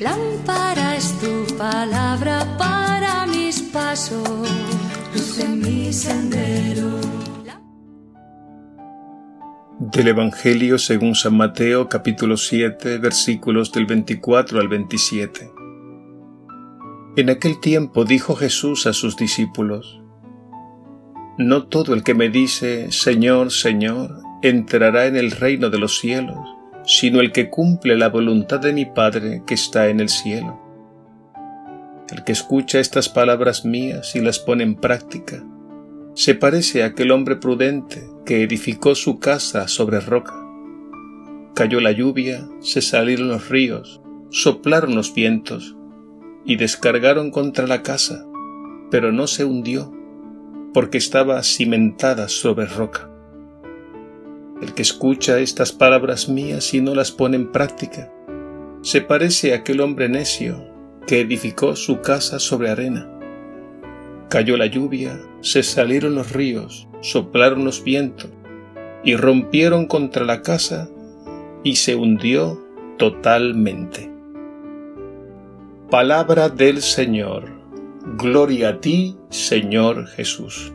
Lámpara es tu palabra para mis pasos, luz en mi sendero. Del Evangelio según San Mateo capítulo 7 versículos del 24 al 27. En aquel tiempo dijo Jesús a sus discípulos, No todo el que me dice, Señor, Señor, entrará en el reino de los cielos, sino el que cumple la voluntad de mi Padre que está en el cielo. El que escucha estas palabras mías y las pone en práctica, se parece a aquel hombre prudente que edificó su casa sobre roca. Cayó la lluvia, se salieron los ríos, soplaron los vientos y descargaron contra la casa, pero no se hundió, porque estaba cimentada sobre roca. El que escucha estas palabras mías y no las pone en práctica, se parece a aquel hombre necio que edificó su casa sobre arena. Cayó la lluvia, se salieron los ríos, soplaron los vientos y rompieron contra la casa y se hundió totalmente. Palabra del Señor. Gloria a ti, Señor Jesús.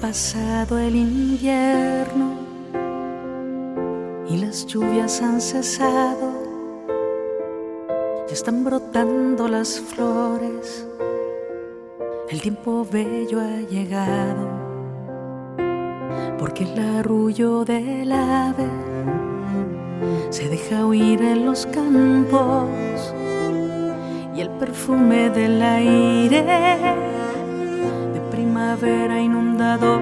Pasado el invierno y las lluvias han cesado, ya están brotando las flores, el tiempo bello ha llegado, porque el arrullo del ave se deja oír en los campos y el perfume del aire primavera inundador.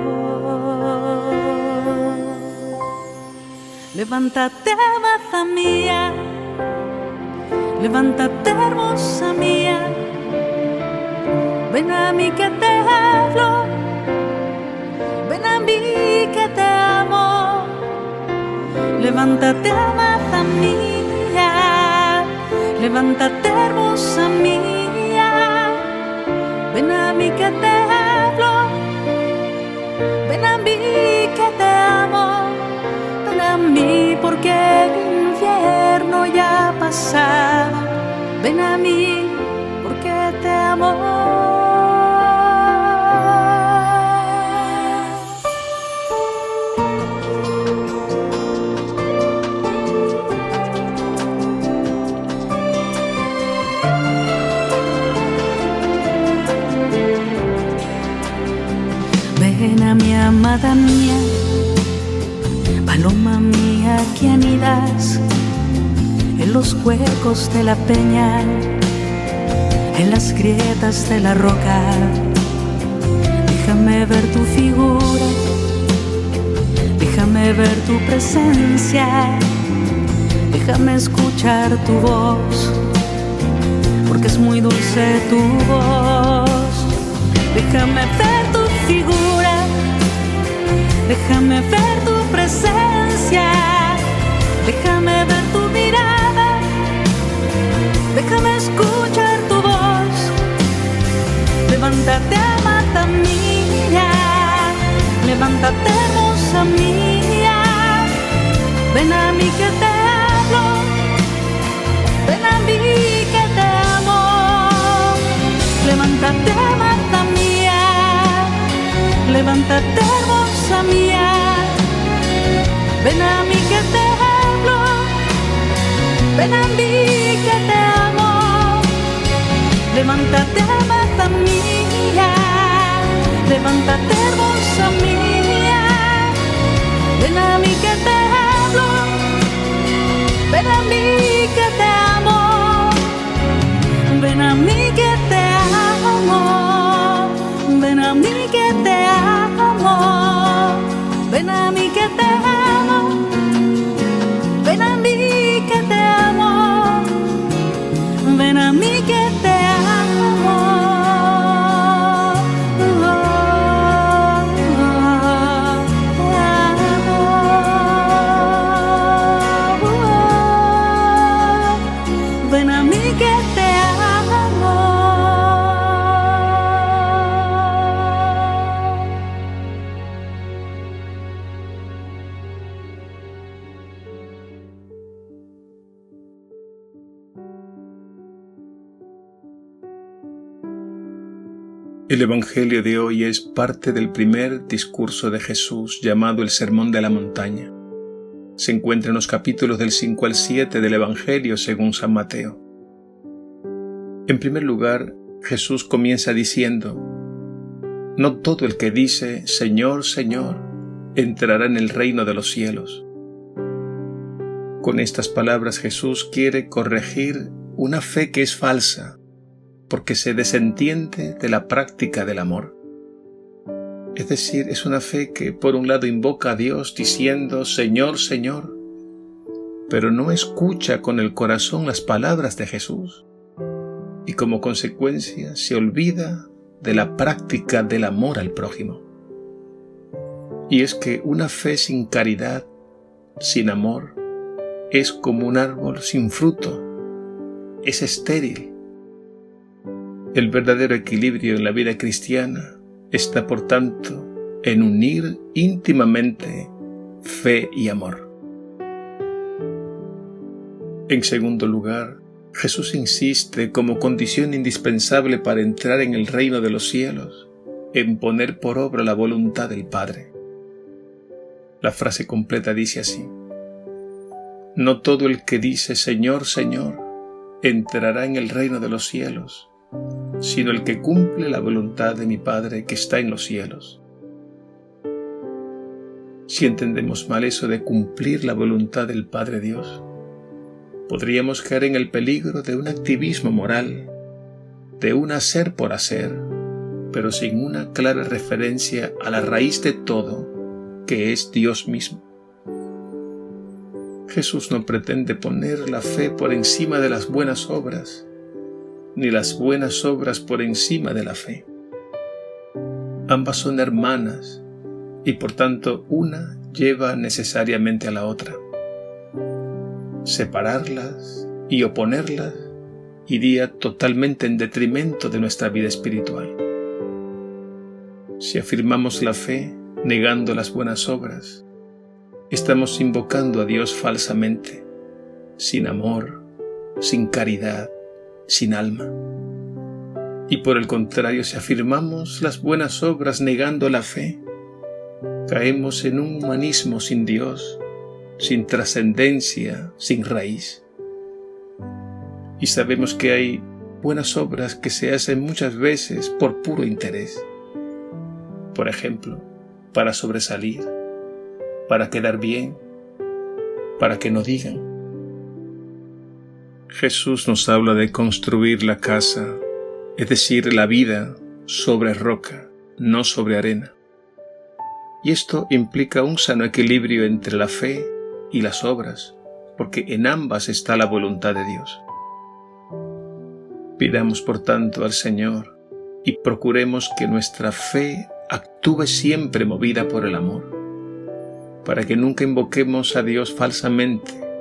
Levántate, amaza mía, levántate, hermosa mía, ven a mí que te hablo, ven a mí que te amo. Levántate, amaza mía, levántate, hermosa mía, ven a mí que te hablo, ven a mí que te amo, ven a mí porque el infierno ya ha pasado, ven a mí porque te amo. mi amada mía, paloma mía que anidas en los huecos de la peña, en las grietas de la roca. Déjame ver tu figura, déjame ver tu presencia, déjame escuchar tu voz, porque es muy dulce tu voz. Déjame ver tu figura Déjame ver tu presencia, déjame ver tu mirada, déjame escuchar tu voz. Levántate, amada mía, levántate, hermosa mía, ven a mí que te hablo, ven a mí que te amo. Levántate, amada mía, levántate, ven a mí que te hablo, ven a mí que te amo. Levántate, amada mía, levántate, hermosa mía, ven a mí que te hablo, ven a mí El Evangelio de hoy es parte del primer discurso de Jesús llamado el Sermón de la Montaña. Se encuentra en los capítulos del 5 al 7 del Evangelio según San Mateo. En primer lugar, Jesús comienza diciendo, No todo el que dice Señor, Señor, entrará en el reino de los cielos. Con estas palabras Jesús quiere corregir una fe que es falsa, porque se desentiende de la práctica del amor. Es decir, es una fe que por un lado invoca a Dios diciendo Señor, Señor, pero no escucha con el corazón las palabras de Jesús y como consecuencia se olvida de la práctica del amor al prójimo. Y es que una fe sin caridad, sin amor, es como un árbol sin fruto, es estéril el verdadero equilibrio en la vida cristiana está, por tanto, en unir íntimamente fe y amor. En segundo lugar, Jesús insiste como condición indispensable para entrar en el reino de los cielos en poner por obra la voluntad del Padre. La frase completa dice así, No todo el que dice Señor, Señor, entrará en el reino de los cielos, sino el que cumple la voluntad de mi Padre que está en los cielos. Si entendemos mal eso de cumplir la voluntad del Padre Dios, podríamos caer en el peligro de un activismo moral, de un hacer por hacer, pero sin una clara referencia a la raíz de todo, que es Dios mismo. Jesús no pretende poner la fe por encima de las buenas obras, ni las buenas obras por encima de la fe. Ambas son hermanas y por tanto una lleva necesariamente a la otra. Separarlas y oponerlas iría totalmente en detrimento de nuestra vida espiritual. Si afirmamos la fe negando las buenas obras, estamos invocando a Dios falsamente, sin amor, sin caridad, sin alma. Y por el contrario, si afirmamos las buenas obras negando la fe, caemos en un humanismo sin Dios, sin trascendencia, sin raíz. Y sabemos que hay buenas obras que se hacen muchas veces por puro interés. Por ejemplo, para sobresalir, para quedar bien, para que no digan. Jesús nos habla de construir la casa, es decir, la vida sobre roca, no sobre arena. Y esto implica un sano equilibrio entre la fe y las obras, porque en ambas está la voluntad de Dios. Pidamos por tanto al Señor y procuremos que nuestra fe actúe siempre movida por el amor, para que nunca invoquemos a Dios falsamente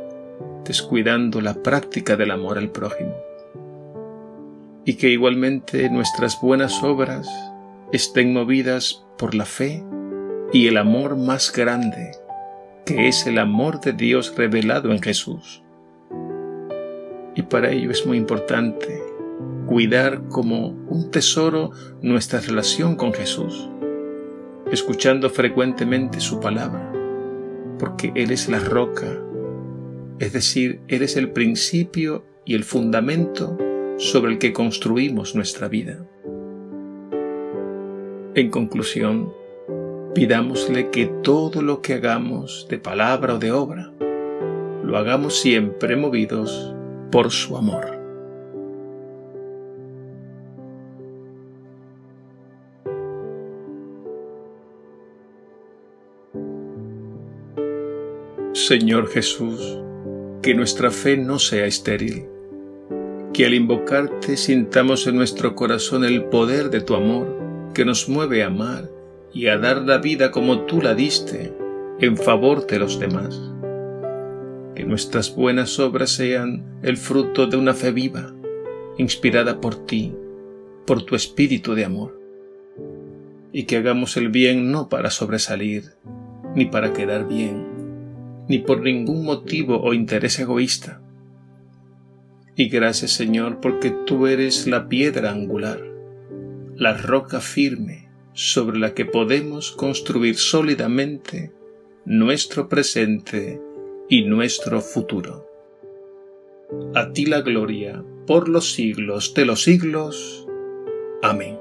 descuidando la práctica del amor al prójimo. Y que igualmente nuestras buenas obras estén movidas por la fe y el amor más grande, que es el amor de Dios revelado en Jesús. Y para ello es muy importante cuidar como un tesoro nuestra relación con Jesús, escuchando frecuentemente su palabra, porque Él es la roca es decir, eres el principio y el fundamento sobre el que construimos nuestra vida. En conclusión, pidámosle que todo lo que hagamos de palabra o de obra, lo hagamos siempre movidos por su amor. Señor Jesús, que nuestra fe no sea estéril, que al invocarte sintamos en nuestro corazón el poder de tu amor que nos mueve a amar y a dar la vida como tú la diste en favor de los demás. Que nuestras buenas obras sean el fruto de una fe viva, inspirada por ti, por tu espíritu de amor. Y que hagamos el bien no para sobresalir, ni para quedar bien, ni por ningún motivo o interés egoísta. Y gracias Señor porque tú eres la piedra angular, la roca firme sobre la que podemos construir sólidamente nuestro presente y nuestro futuro. A ti la gloria por los siglos de los siglos. Amén.